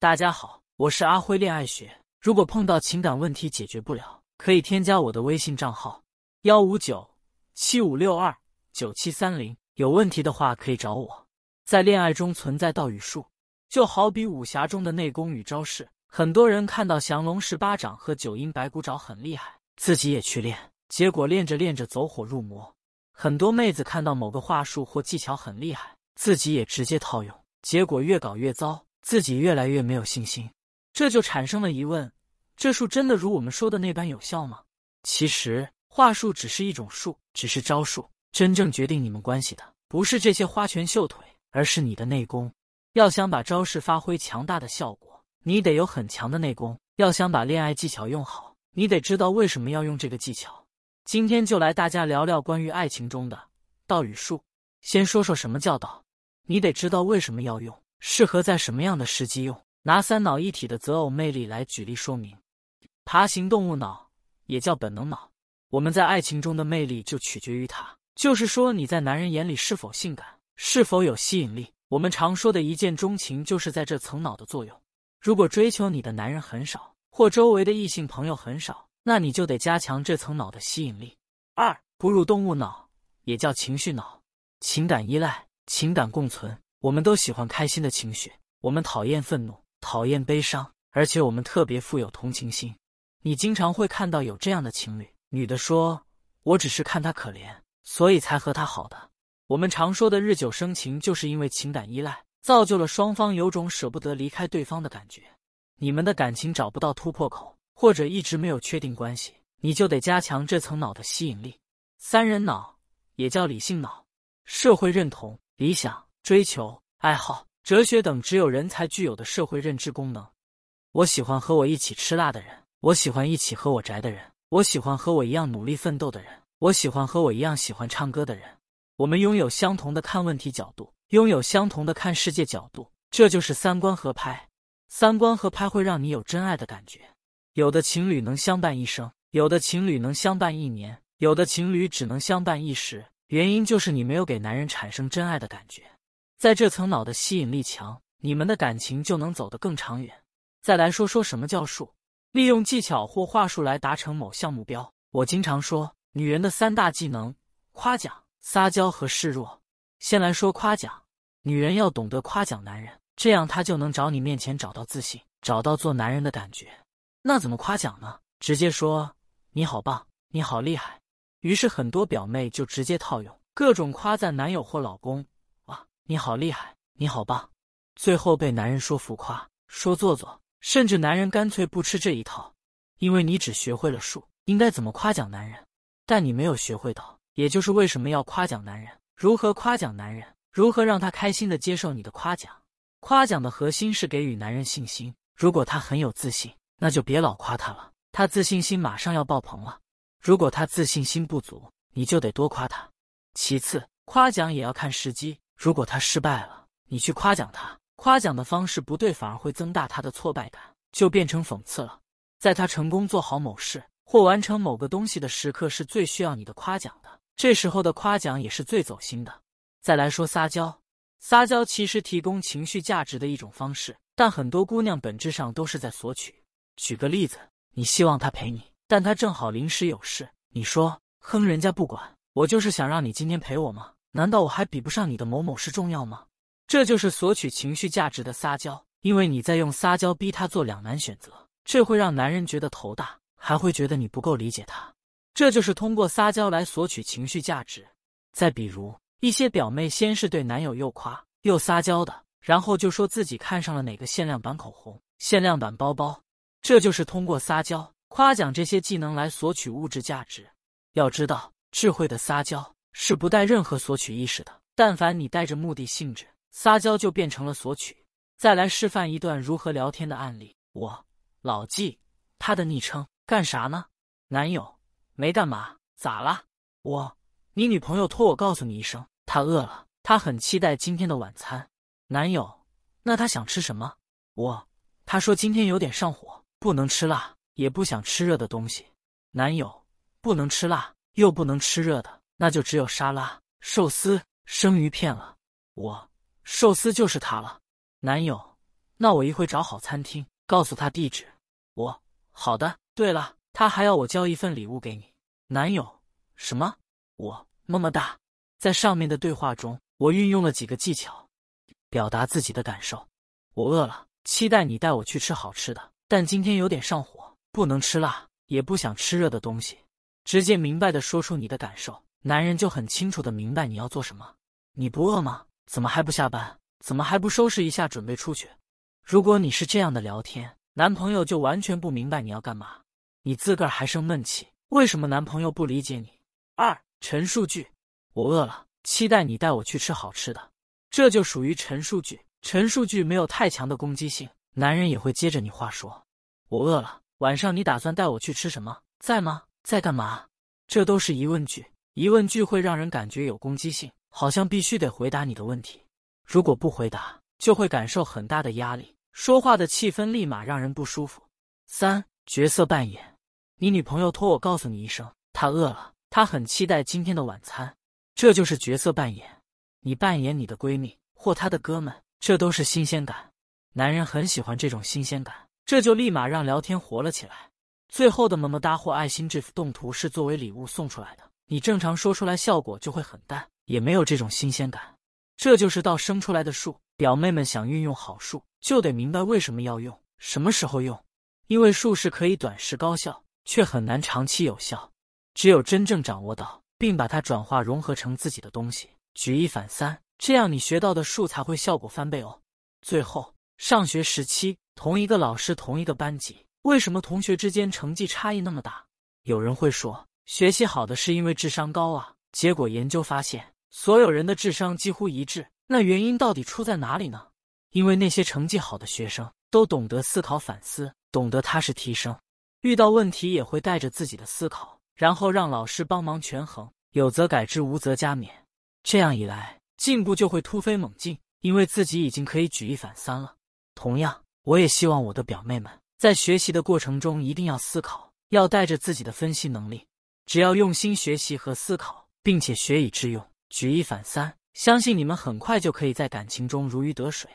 大家好，我是阿辉恋爱学。如果碰到情感问题解决不了，可以添加我的微信账号幺五九七五六二九七三零。有问题的话可以找我。在恋爱中存在道与术，就好比武侠中的内功与招式。很多人看到降龙十八掌和九阴白骨爪很厉害，自己也去练，结果练着练着走火入魔。很多妹子看到某个话术或技巧很厉害，自己也直接套用，结果越搞越糟。自己越来越没有信心，这就产生了疑问：这术真的如我们说的那般有效吗？其实话术只是一种术，只是招数。真正决定你们关系的，不是这些花拳绣腿，而是你的内功。要想把招式发挥强大的效果，你得有很强的内功。要想把恋爱技巧用好，你得知道为什么要用这个技巧。今天就来大家聊聊关于爱情中的道与术。先说说什么叫道，你得知道为什么要用。适合在什么样的时机用？拿三脑一体的择偶魅力来举例说明。爬行动物脑也叫本能脑，我们在爱情中的魅力就取决于它，就是说你在男人眼里是否性感，是否有吸引力。我们常说的一见钟情，就是在这层脑的作用。如果追求你的男人很少，或周围的异性朋友很少，那你就得加强这层脑的吸引力。二，哺乳动物脑也叫情绪脑，情感依赖，情感共存。我们都喜欢开心的情绪，我们讨厌愤怒，讨厌悲伤，而且我们特别富有同情心。你经常会看到有这样的情侣，女的说：“我只是看他可怜，所以才和他好的。”我们常说的日久生情，就是因为情感依赖，造就了双方有种舍不得离开对方的感觉。你们的感情找不到突破口，或者一直没有确定关系，你就得加强这层脑的吸引力。三人脑也叫理性脑，社会认同、理想。追求、爱好、哲学等只有人才具有的社会认知功能。我喜欢和我一起吃辣的人，我喜欢一起和我宅的人，我喜欢和我一样努力奋斗的人，我喜欢和我一样喜欢唱歌的人。我们拥有相同的看问题角度，拥有相同的看世界角度，这就是三观合拍。三观合拍会让你有真爱的感觉。有的情侣能相伴一生，有的情侣能相伴一年，有的情侣只能相伴一时。原因就是你没有给男人产生真爱的感觉。在这层脑的吸引力强，你们的感情就能走得更长远。再来说说什么叫术，利用技巧或话术来达成某项目标。我经常说，女人的三大技能：夸奖、撒娇和示弱。先来说夸奖，女人要懂得夸奖男人，这样她就能找你面前找到自信，找到做男人的感觉。那怎么夸奖呢？直接说你好棒，你好厉害。于是很多表妹就直接套用，各种夸赞男友或老公。你好厉害，你好棒，最后被男人说浮夸，说做作，甚至男人干脆不吃这一套，因为你只学会了术，应该怎么夸奖男人，但你没有学会到，也就是为什么要夸奖男人，如何夸奖男人，如何让他开心的接受你的夸奖。夸奖的核心是给予男人信心，如果他很有自信，那就别老夸他了，他自信心马上要爆棚了。如果他自信心不足，你就得多夸他。其次，夸奖也要看时机。如果他失败了，你去夸奖他，夸奖的方式不对，反而会增大他的挫败感，就变成讽刺了。在他成功做好某事或完成某个东西的时刻，是最需要你的夸奖的。这时候的夸奖也是最走心的。再来说撒娇，撒娇其实提供情绪价值的一种方式，但很多姑娘本质上都是在索取。举个例子，你希望他陪你，但他正好临时有事，你说：“哼，人家不管，我就是想让你今天陪我吗？”难道我还比不上你的某某事重要吗？这就是索取情绪价值的撒娇，因为你在用撒娇逼他做两难选择，这会让男人觉得头大，还会觉得你不够理解他。这就是通过撒娇来索取情绪价值。再比如，一些表妹先是对男友又夸又撒娇的，然后就说自己看上了哪个限量版口红、限量版包包，这就是通过撒娇、夸奖这些技能来索取物质价值。要知道，智慧的撒娇。是不带任何索取意识的。但凡你带着目的性质撒娇，就变成了索取。再来示范一段如何聊天的案例。我老纪，他的昵称干啥呢？男友没干嘛，咋啦？我你女朋友托我告诉你一声，她饿了，她很期待今天的晚餐。男友那她想吃什么？我她说今天有点上火，不能吃辣，也不想吃热的东西。男友不能吃辣，又不能吃热的。那就只有沙拉、寿司、生鱼片了。我寿司就是他了。男友，那我一会找好餐厅，告诉他地址。我好的。对了，他还要我交一份礼物给你，男友。什么？我么么哒。在上面的对话中，我运用了几个技巧，表达自己的感受。我饿了，期待你带我去吃好吃的，但今天有点上火，不能吃辣，也不想吃热的东西。直接明白的说出你的感受，男人就很清楚的明白你要做什么。你不饿吗？怎么还不下班？怎么还不收拾一下准备出去？如果你是这样的聊天，男朋友就完全不明白你要干嘛，你自个儿还生闷气，为什么男朋友不理解你？二陈述句。我饿了，期待你带我去吃好吃的，这就属于陈述句。陈述句没有太强的攻击性，男人也会接着你话说。我饿了，晚上你打算带我去吃什么？在吗？在干嘛？这都是疑问句。疑问句会让人感觉有攻击性，好像必须得回答你的问题。如果不回答，就会感受很大的压力，说话的气氛立马让人不舒服。三角色扮演，你女朋友托我告诉你一声，她饿了，她很期待今天的晚餐。这就是角色扮演，你扮演你的闺蜜或她的哥们，这都是新鲜感。男人很喜欢这种新鲜感，这就立马让聊天活了起来。最后的么么哒或爱心 GIF 动图是作为礼物送出来的，你正常说出来效果就会很淡，也没有这种新鲜感。这就是道生出来的术。表妹们想运用好术，就得明白为什么要用，什么时候用，因为术是可以短时高效，却很难长期有效。只有真正掌握到。并把它转化融合成自己的东西，举一反三，这样你学到的术才会效果翻倍哦。最后，上学时期同一个老师同一个班级，为什么同学之间成绩差异那么大？有人会说，学习好的是因为智商高啊。结果研究发现，所有人的智商几乎一致。那原因到底出在哪里呢？因为那些成绩好的学生都懂得思考反思，懂得踏实提升，遇到问题也会带着自己的思考。然后让老师帮忙权衡，有则改之，无则加勉。这样一来，进步就会突飞猛进，因为自己已经可以举一反三了。同样，我也希望我的表妹们在学习的过程中一定要思考，要带着自己的分析能力。只要用心学习和思考，并且学以致用，举一反三，相信你们很快就可以在感情中如鱼得水。